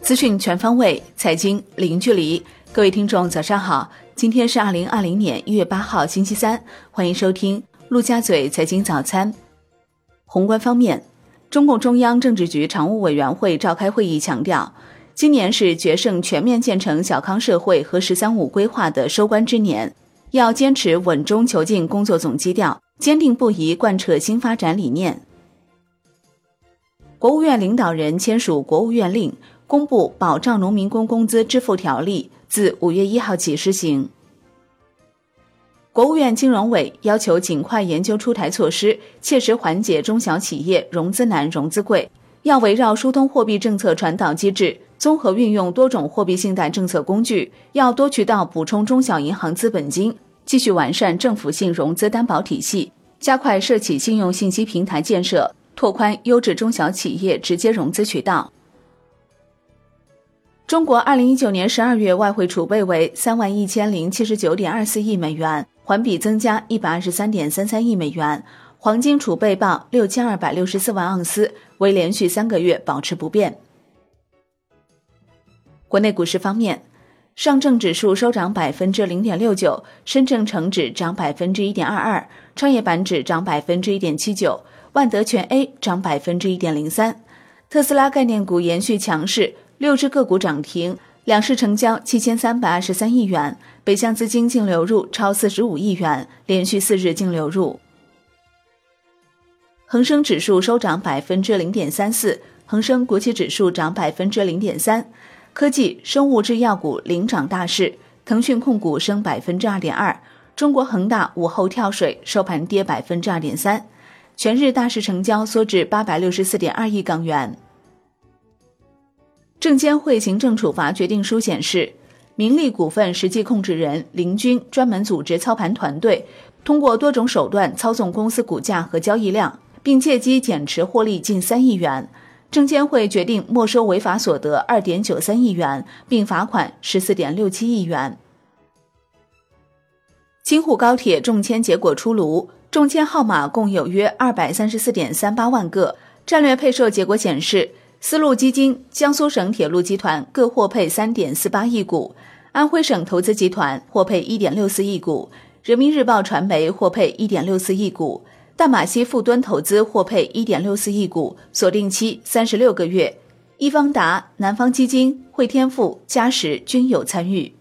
资讯全方位，财经零距离。各位听众，早上好！今天是二零二零年一月八号，星期三。欢迎收听陆家嘴财经早餐。宏观方面，中共中央政治局常务委员会召开会议，强调，今年是决胜全面建成小康社会和“十三五”规划的收官之年，要坚持稳中求进工作总基调，坚定不移贯彻新发展理念。国务院领导人签署国务院令。公布《保障农民工工资支付条例》自五月一号起施行。国务院金融委要求尽快研究出台措施，切实缓解中小企业融资难、融资贵。要围绕疏通货币政策传导机制，综合运用多种货币信贷政策工具，要多渠道补充中小银行资本金，继续完善政府性融资担保体系，加快涉企信用信息平台建设，拓宽优质中小企业直接融资渠道。中国二零一九年十二月外汇储备为三万一千零七十九点二四亿美元，环比增加一百二十三点三三亿美元。黄金储备报六千二百六十四万盎司，为连续三个月保持不变。国内股市方面，上证指数收涨百分之零点六九，深证成指涨百分之一点二二，创业板指涨百分之一点七九，万德全 A 涨百分之一点零三。特斯拉概念股延续强势。六只个股涨停，两市成交七千三百二十三亿元，北向资金净流入超四十五亿元，连续四日净流入。恒生指数收涨百分之零点三四，恒生国企指数涨百分之零点三，科技、生物制药股领涨大势，腾讯控股升百分之二点二，中国恒大午后跳水，收盘跌百分之二点三，全日大市成交缩至八百六十四点二亿港元。证监会行政处罚决定书显示，明利股份实际控制人林军专门组织操盘团队，通过多种手段操纵公司股价和交易量，并借机减持获利近三亿元。证监会决定没收违法所得二点九三亿元，并罚款十四点六七亿元。京沪高铁中签结果出炉，中签号码共有约二百三十四点三八万个，战略配售结果显示。丝路基金、江苏省铁路集团各获配三点四八亿股，安徽省投资集团获配一点六四亿股，人民日报传媒获配一点六四亿股，淡马锡富敦投资获配一点六四亿股，锁定期三十六个月。易方达、南方基金、汇添富、嘉实均有参与。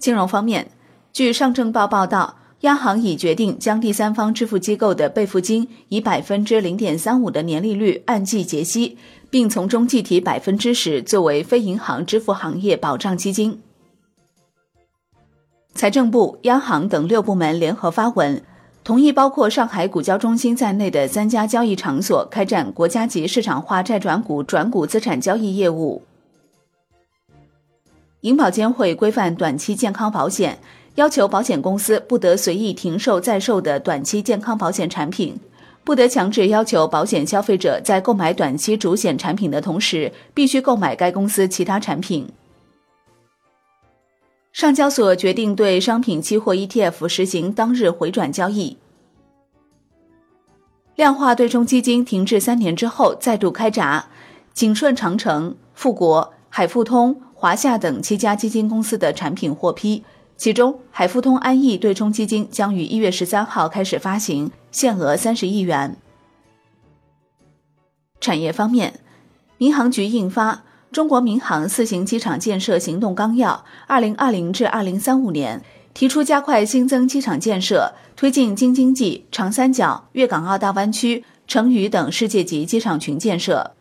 金融方面，据上证报报道。央行已决定将第三方支付机构的备付金以百分之零点三五的年利率按季结息，并从中计提百分之十作为非银行支付行业保障基金。财政部、央行等六部门联合发文，同意包括上海股交中心在内的三家交易场所开展国家级市场化债转股转股资产交易业务。银保监会规范短期健康保险。要求保险公司不得随意停售在售的短期健康保险产品，不得强制要求保险消费者在购买短期主险产品的同时，必须购买该公司其他产品。上交所决定对商品期货 ETF 实行当日回转交易。量化对冲基金停滞三年之后再度开闸，景顺长城、富国、海富通、华夏等七家基金公司的产品获批。其中，海富通安逸对冲基金将于一月十三号开始发行，限额三十亿元。产业方面，民航局印发《中国民航四型机场建设行动纲要（二零二零至二零三五年）》，提出加快新增机场建设，推进京津冀、长三角、粤港澳大湾区、成渝等世界级机场群建设。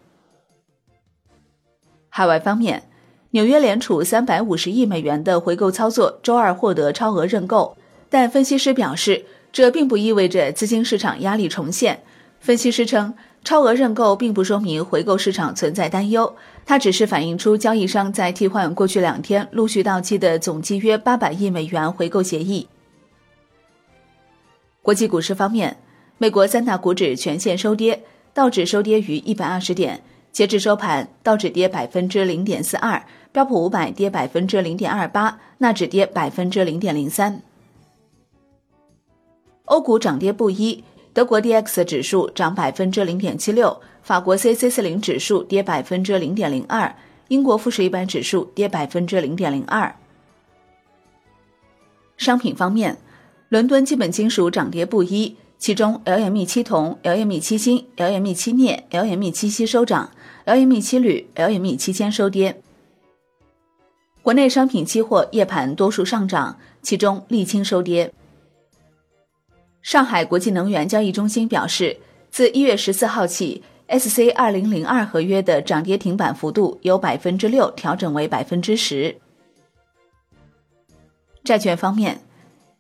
海外方面。纽约联储三百五十亿美元的回购操作周二获得超额认购，但分析师表示，这并不意味着资金市场压力重现。分析师称，超额认购并不说明回购市场存在担忧，它只是反映出交易商在替换过去两天陆续到期的总计约八百亿美元回购协议。国际股市方面，美国三大股指全线收跌，道指收跌逾一百二十点，截至收盘，道指跌百分之零点四二。标普五百跌百分之零点二八，纳指跌百分之零点零三。欧股涨跌不一，德国 D X 指数涨百分之零点七六，法国 C C 四零指数跌百分之零点零二，英国富时一百指数跌百分之零点零二。商品方面，伦敦基本金属涨跌不一，其中 LME 七铜、LME 七锌、LME 七镍、LME 七锡收涨，LME 七铝、LME 七铅收跌。国内商品期货夜盘多数上涨，其中沥青收跌。上海国际能源交易中心表示，自一月十四号起，SC 二零零二合约的涨跌停板幅度由百分之六调整为百分之十。债券方面，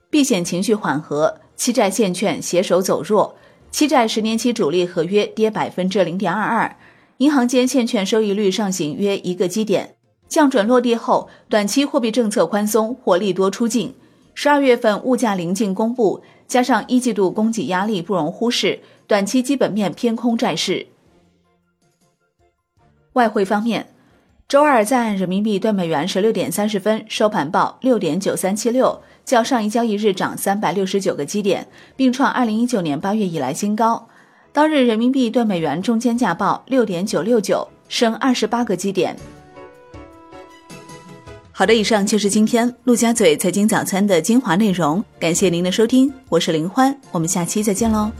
避险情绪缓和，期债现券携手走弱，期债十年期主力合约跌百分之零点二二，银行间现券收益率上行约一个基点。降准落地后，短期货币政策宽松或利多出尽。十二月份物价临近公布。加上一季度供给压力不容忽视，短期基本面偏空债市。外汇方面，周二在岸人民币兑美元十六点三十分收盘报六点九三七六，较上一交易日涨三百六十九个基点，并创二零一九年八月以来新高。当日人民币兑美元中间价报六点九六九，升二十八个基点。好的，以上就是今天陆家嘴财经早餐的精华内容，感谢您的收听，我是林欢，我们下期再见喽。